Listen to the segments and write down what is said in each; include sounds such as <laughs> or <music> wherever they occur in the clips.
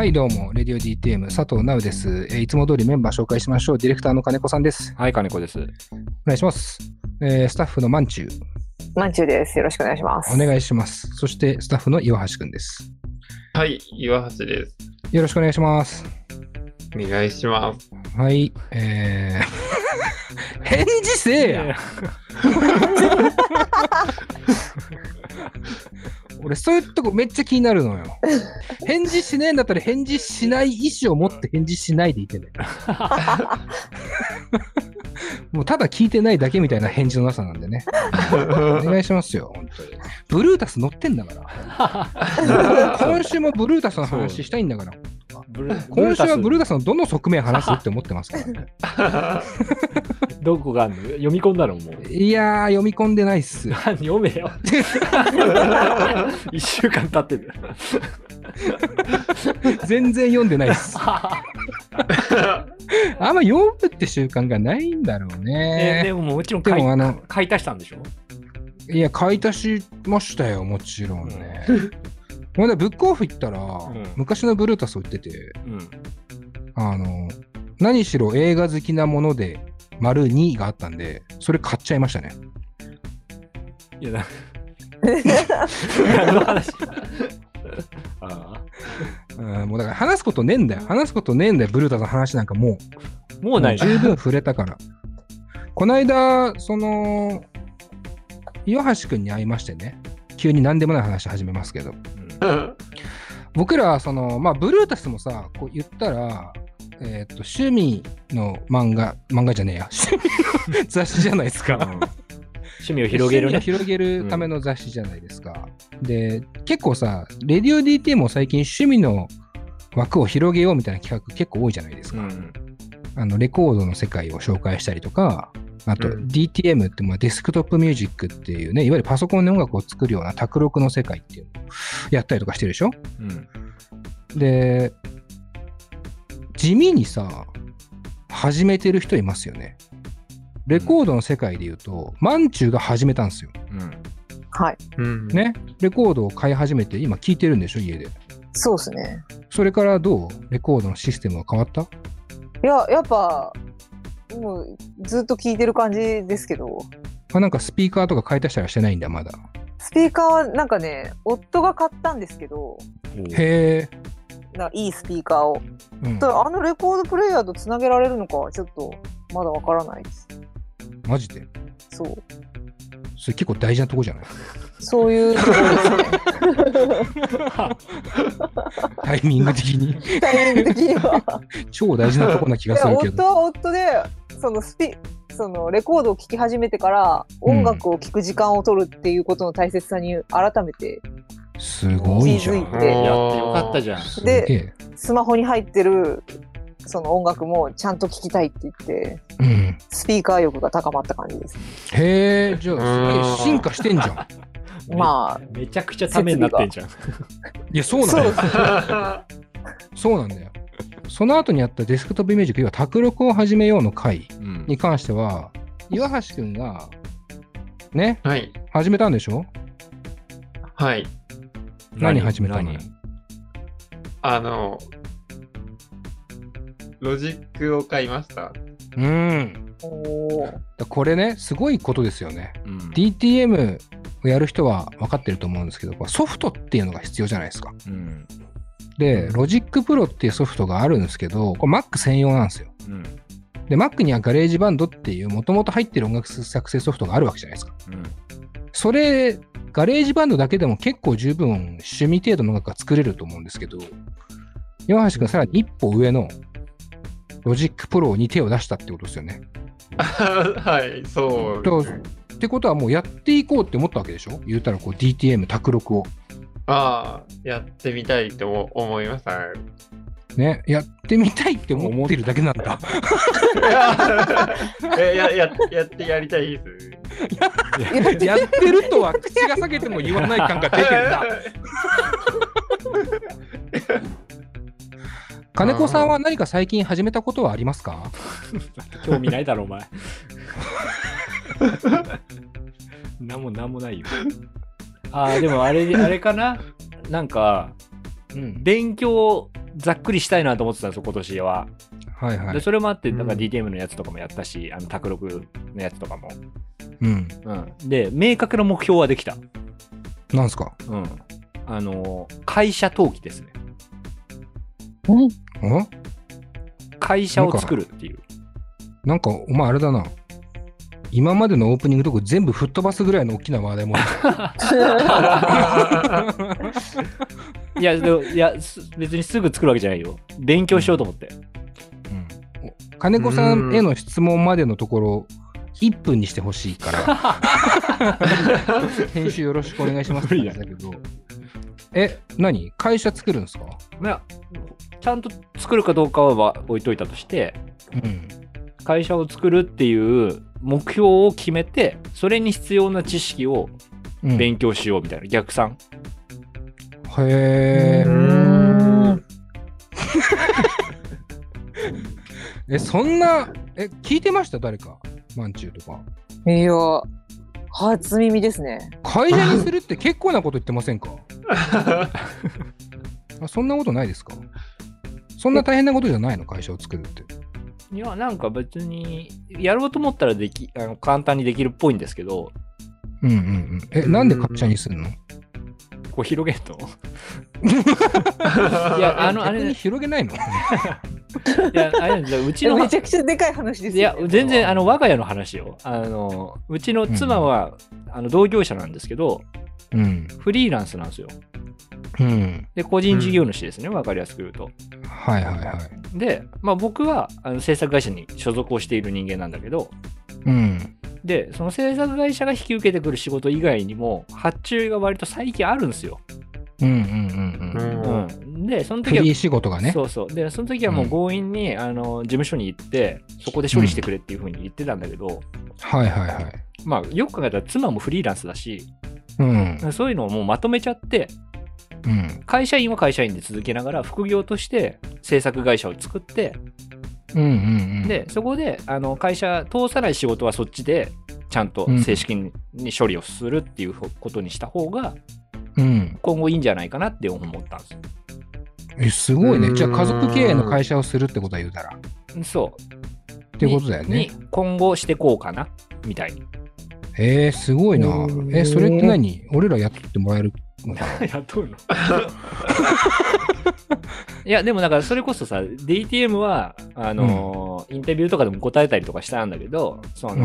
はい、どうも、レディオ DTM 佐藤直です。えーいつも通りメンバー紹介しましょう。ディレクターの金子さんです。はい、金子です。お願いします。えースタッフのまんちゅう、まんちゅうです。よろしくお願いします。お願いします。そして、スタッフの岩橋くんです。はい、岩橋です。よろしくお願いします。お願いします。はい、えー、<laughs> 返事せえや <laughs> 俺、そういうとこめっちゃ気になるのよ。<laughs> 返事しねえんだったら返事しない意思を持って返事しないでいてね。<laughs> もうただ聞いてないだけみたいな返事のなさなんでね。お願いしますよ、本当に。ブルータス乗ってんだから。<laughs> 今週もブルータスの話したいんだから。今週はブルータタスのどの側面話すって思ってますからね。ス <laughs> どこがあるの？読み込んだの？もう。いやー、読み込んでないっす。<laughs> 読めよ。<laughs> 一週間経ってる。全然読んでないっす。あんま読むって習慣がないんだろうえね。でももちろん買いでもあの買い足したんでしょ？いや、買い足しましたよ、もちろんね。この間ブックオフ行ったら、ん昔のブルータス売ってて、うん。あの、何しろ映画好きなもので、丸2があったんで、それ買っちゃいましたね。いや、な何の話もうだから話すことねえんだよ。話すことねえんだよ、ブルータスの話なんかもう。あもうない十分触れたから。この間、その、岩橋くんに会いましてね、急に何でもない話始めますけど、<laughs> 僕らはその、まあ、ブルータスもさ、こう言ったら、えっ、と、趣味の漫画、漫画じゃねえや、趣味の <laughs> 雑誌じゃないですか。趣味を広げるね。広げるための雑誌じゃないですか。で、結構さ、レディオ DT も最近趣味の枠を広げようみたいな企画結構多いじゃないですか。うん。あのレコードの世界を紹介したりとか、あとうん DTM ってまあデスクトップミュージックっていうね、いわゆるパソコンで音楽を作るような卓録の世界っていうのをやったりとかしてるでしょ？うん。で、地味にさ、始めてる人いますよね。レコードの世界で言うと、マンチューが始めたんですよ。うん。はい。うん。ね？レコードを買い始めて、今聴いてるんでしょ、家で。そうですね。それからどう？レコードのシステムは変わった？いや、やっぱ、もうずっと聞いてる感じですけど、あなんかスピーカーとか買い足したりはしてないんだ、まだ。スピーカーはなんかね、夫が買ったんですけど、へえ。いいスピーカーを。うんあのレコードプレイヤーとつなげられるのかはちょっとまだわからないです。マジで？そう。それ結構大事なとこじゃない？そういうところですね。<laughs> タイミング的に <laughs> タイミング的には。<laughs> 超大事なとこな気がするけど。夫は夫でそのスピそのレコードを聴き始めてから音楽を聴く時間を取るっていうことの大切さに改めてすごいじゃん。気づいてやってよかったじゃん。すげえ。スマホに入ってるその音楽もちゃんと聴きたいって言ってうん。スピーカー欲が高まった感じです。へえ、じゃあ、すげえ進化してんじゃん。<laughs> まあめちゃくちゃためになってんじゃん。いや、そうなんだよ。<laughs> そうなんだよ。その後にやったデスクトップミュージック、要は卓録を始めようの回うんに関しては、岩橋くんが、ね、はい。始めたんでしょ？はい。何始めたの？何？あの、ロジックを買いました。うん。これね、すごいことですよね。うん。DTM をやる人は分かってると思うんですけど、ソフトっていうのが必要じゃないですか。うん。で、ロジックプロっていうソフトがあるんですけど、これ Mac 専用なんですよ。うん。で、Mac にはガレージバンドっていうもともと入ってる音楽作成ソフトがあるわけじゃないですか。うん。それ、ガレージバンドだけでも結構十分趣味程度の音楽が作れると思うんですけど、山橋君さらに一歩上のロジックプロに手を出したってことですよね。<laughs> はい、そう。ってことはもうやっていこうって思ったわけでしょ？言うたらこう DTM、宅録を。ああ、やってみたいと思思いました。ね、やってみたいって思ってるだけなんだ。<laughs> えやややってやりたいです。<laughs> やってるとは口が裂けても言わない感が出てるな。<laughs> 金子さんは何か最近始めたことはありますか？興味ないだろ、お前。なんもなんもないよ。ああ、でもあれ、<laughs> あれかな？なんか、うん。勉強ざっくりしたいなと思ってたんですよ、今年は。はいはい。でそれもあって、なんかうん DTM のやつとかもやったし、あの、卓録のやつとかも。うん。うん。で、明確な目標はできた。なんすか？うん。あの、会社登記ですね。うんん会社を作るっていう。なんか、お前あれだな。今までのオープニングとこ全部吹っ飛ばすぐらいの大きな話題も。<laughs> いや、でもいや、す別にすぐ作るわけじゃないよ。勉強しようと思って。うんお金子さんへの質問までのところ、1分にしてほしいから、<laughs> 編集よろしくお願いしますっけど。え、何？会社作るんですか？まあ、ちゃんと作るかどうかは置いといたとして、うん。会社を作るっていう目標を決めて、それに必要な知識をうん、へ勉強しようみたいな、逆算。えう。ー <laughs> んえ、そんな、え、聞いてました？誰か？マンチューとか。いや、初耳ですね。会社にするって結構なこと言ってませんか？<laughs> あそんなことないですか？そんな大変なことじゃないの？会社を作るって。いや、なんか別に、やろうと思ったらできあの簡単にできるっぽいんですけど、うんうんうん。え、なんで会社にするの？こう広げると。<laughs> いや、あの、あれ、い広げないの？<laughs> や、あれうちの、<laughs> めちゃくちゃでかい話ですいや全然、あの、我が家の話よ。あの、うちの妻は、あの同業者なんですけど、うん。フリーランスなんですよ。うん。で、個人事業主ですね、わかりやすく言うと。はいはいはい。で、まあ僕はあの制作会社に所属をしている人間なんだけど、うん。で、その制作会社が引き受けてくる仕事以外にも、発注が割と最近あるんですよ。うんうんうんうん。うん、で、その時はフリー仕事がね。そうそう。で、その時はもう強引に、あの事務所に行って、そこで処理してくれっていうふうに言ってたんだけど、はいはいはい。まあ、よく考えたら妻もフリーランスだし、うん。そういうのをもうまとめちゃって、うん。会社員は会社員で続けながら、副業として制作会社を作って、うんうんうん。で、そこで、あの会社通さない仕事はそっちで、ちゃんと正式に処理をするっていうことにした方が、うん。今後いいんじゃないかなって思ったんですよ。え、すごいね。うんじゃあ家族経営の会社をするってことは言うたら。そう。ってことだよねに。今後してこうかな、みたいに。えー、すごいなえ、それって何？俺ら雇ってもらえる <laughs> 雇うの？<laughs> いや、でもだからそれこそさ、DTM は、あのーインタビューとかでも答えたりとかしたんだけど、その、うん。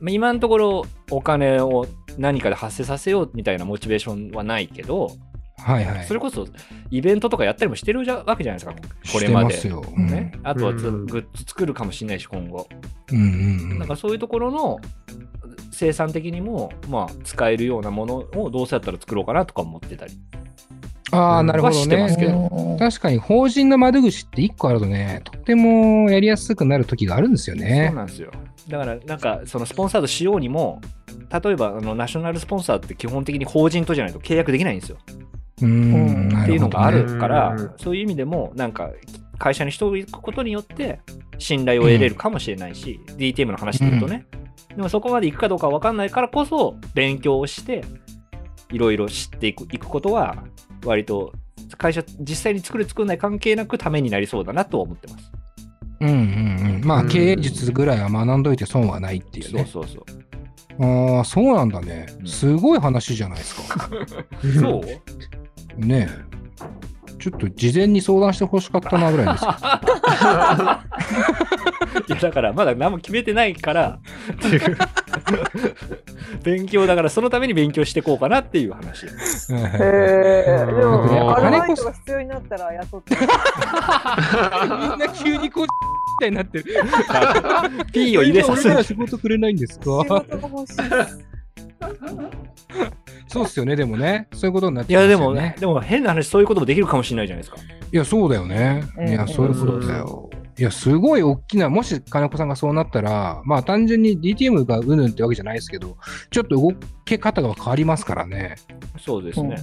まあ今のところお金を何かで発生させようみたいなモチベーションはないけど、はいはい。それこそイベントとかやったりもしてるじゃわけじゃないですか、これまで。ますよ。うんね、あとはグッズ作るかもしれないし、今後。うんうんうんなんかそういうところの生産的にも、まあ、使えるようなものをどうせやったら作ろうかなとか思ってたり。ああ、なるほはどしてますけね。ど確かに法人の窓口って1個あるとね、とってもやりやすくなる時があるんですよそうね。なんですよ。だから、なんか、そのスポンサードしようにも、例えばあのナショナルスポンサーって基本的に法人とじゃないと契約できないんですよ。うーん、なっていうのがあるから、うんそういう意味でも、なんか、会社にしておくことによって、信頼を得れるかもしれないし、DTM の話で言うとね。でもそこまで行くかどうかわかんないからこそ、勉強をして、いろいろ知っていくいくことは、割と、会社実際に作る作らない関係なくためになりそうだなとは思ってます。うんうんうん。まあ、うん経営術ぐらいは学んどいて損はないっていうね。そうそうそう。ああ、そうなんだねう。んすごい話じゃないですか。<laughs> そう？<laughs> ねえ。ちょっと事前に相談してほしかったなぐらいですよ。<laughs> いやだからまだ何も決めてないからっていう勉強だからそのために勉強していこうかなっていう話へえ。でうんも、アルバイトが必要になったら雇って。みんな急にこう、みたいになってる。<laughs> P を入れさせる俺なら仕事くれないんですか？仕事が欲しい。そうっすよね、でもね。そういうことになっいてますやでもよね。でも変な話そういうこともできるかもしれないじゃないですかいや、そうだよね。うんいや、そういうことだよ。いや、すごい大きな、もし金子さんがそうなったら、まあ単純に DTM がうぬんってわけじゃないですけど、ちょっと動け方が変わりますからね。そうですね、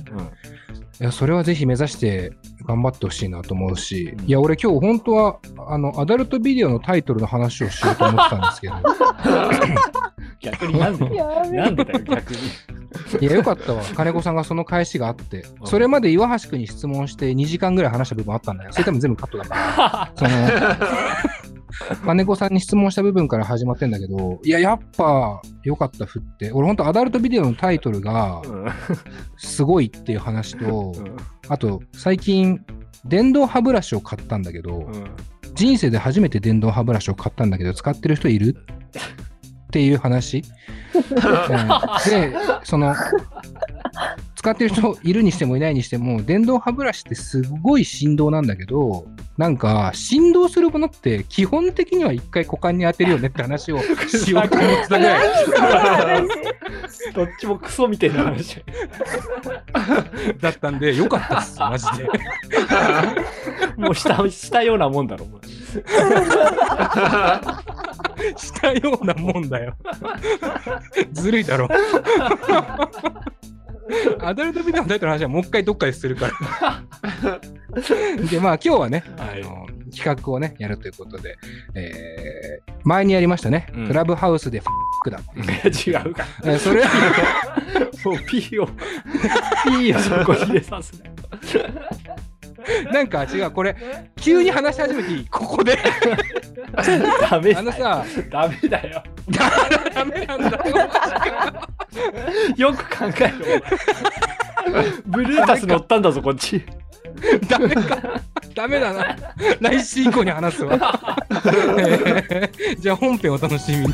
いや、それはぜひ目指して頑張ってほしいなと思うし、うんいや、俺今日本当は、あの、アダルトビデオのタイトルの話をしようと思ってたんですけど、<laughs> 逆になんで <laughs> なんでだよ逆にいや、よかったわ。<laughs> 金子さんがその返しがあって。うんそれまで岩橋君に質問して2時間ぐらい話した部分あったんだよ。それ多分全部カットだから。<laughs> その、金子さんに質問した部分から始まってんだけど、いや、やっぱ、よかった、振って。俺、ほんとアダルトビデオのタイトルが、うんすごいっていう話と、うんあと、最近、電動歯ブラシを買ったんだけど、うん人生で初めて電動歯ブラシを買ったんだけど、使ってる人いる？っていう話。うんで、その、使ってる人いるにしてもいないにしても、電動歯ブラシってすごい振動なんだけど、なんか、振動するものって基本的には一回股間に当てるよねって話をしようと思ってたぐらい。どっちもクソみたいな話。だったんで、よかったっす、マジで。<laughs> もうした、したようなもんだろ、お前 <laughs> したようなもんだよ。<laughs> ずるいだろ。<laughs> アダルトビデオのタイトルの話はもう一回どっかでするから。で、まあ今日はね、はいあの企画をね、やるということで、えー前にやりましたね、うんクラブハウスでファックだっていう。違うか。えーそれもう P を、P をそこ入れさすね。<laughs> なんか違う、これ、急に話し始めていい？ここで。ダメだよ。あのさ、ダメだよ。ダメなんだよ。よく考えろ。ブルータス乗ったんだぞ、こっち。ダメか。ダメだな。来週以降に話すわ。<laughs> えーじゃあ本編お楽しみに。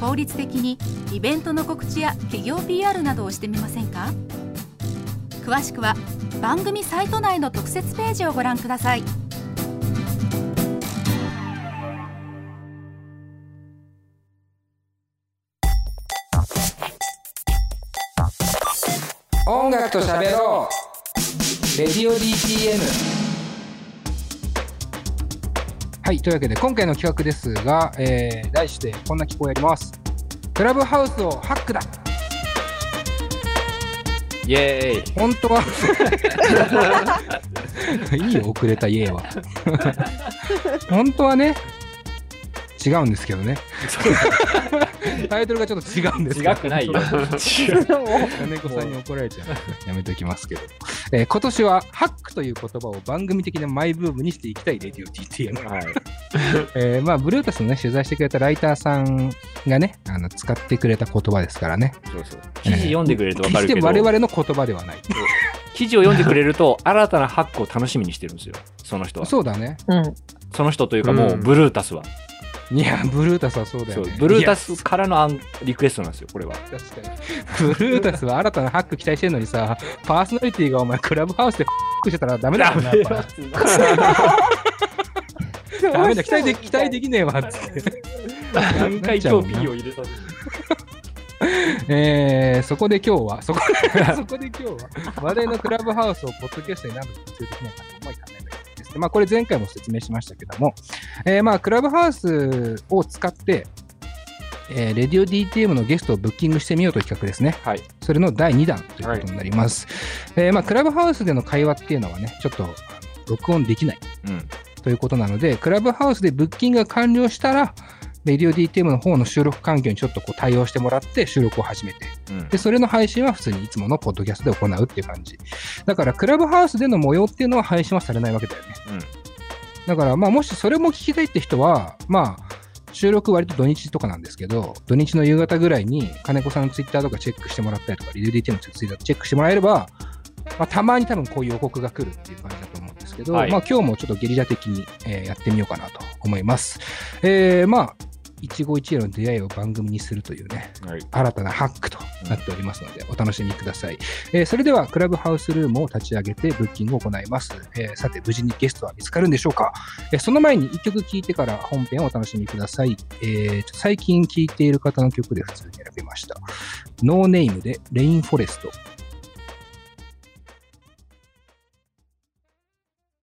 効率的にイベントの告知や企業 PR などをしてみませんか？詳しくは番組サイト内の特設ページをご覧ください。音楽と喋ろう。レディオ DTM はいというわけで今回の企画ですが、えー題してこんな機構やります。クラブハウスをハックだ。イエーイ。本当は。<laughs> いいよ遅れた家は。本当はね違うんですけどね <laughs> <laughs> タイトルがちょっと違うんです違くないよ。違う。金子さんに怒られちゃう。やめときますけど。えー今年は、ハックという言葉を番組的なマイブームにしていきたいレディオ DTM。はい。<laughs> えーまあ、ブルータスのね、取材してくれたライターさんがね、あの使ってくれた言葉ですからね。そうそう。記事読んでくれるとわか決してるけど、我々の言葉ではない。記事を読んでくれると、新たなハックを楽しみにしてるんですよ。その人は。そうだね。うん。その人というかもう、うんブルータスは。いや、ブルータスはそうだよね。ブルータスからのアンリクエストなんですよ、これは。確かに。ブルータスは新たなハック期待してるのにさ、パーソナリティがお前クラブハウスでフックしてたらダメだよな。ダメだ、期待で期待できねえわ、つって。何回今日 P を入れたのえー、そこで今日は、そこそこで今日は、話題のクラブハウスをポッドキャストに何度か活用できないかと思い考えたいですね。まあ、これ前回も説明しましたけども、えー、まあ、クラブハウスを使って、えー、レディオ DTM のゲストをブッキングしてみようという企画ですね。はい。それの第2弾ということになります。えーまあ、クラブハウスでの会話っていうのはね、ちょっと録音できないうん。ということなので、クラブハウスでブッキングが完了したら、レディオ DTM の方の収録環境にちょっとこう対応してもらって収録を始めて、うんで、それの配信は普通にいつものポッドキャストで行うっていう感じ。だから、クラブハウスでの模様っていうのは配信はされないわけだよね。うんだから、まあ、もしそれも聞きたいって人は、まあ、収録割と土日とかなんですけど、土日の夕方ぐらいに金子さんのツイッターとかチェックしてもらったりとか、リディ DT のツイッターチェックしてもらえれば、まあ、たまに多分こういう予告が来るっていう感じだと思うんですけど、はいまあ今日もちょっとゲリラ的に、えーやってみようかなと思います。えーまあ、一期一会の出会いを番組にするというね、はい。新たなハックとなっておりますので、お楽しみください。えーそれでは、クラブハウスルームを立ち上げてブッキングを行います。えーさて、無事にゲストは見つかるんでしょうか、えーその前に1曲聴いてから本編をお楽しみください。え最近聴いている方の曲で普通に選びました。ノーネームでレインフォレスト。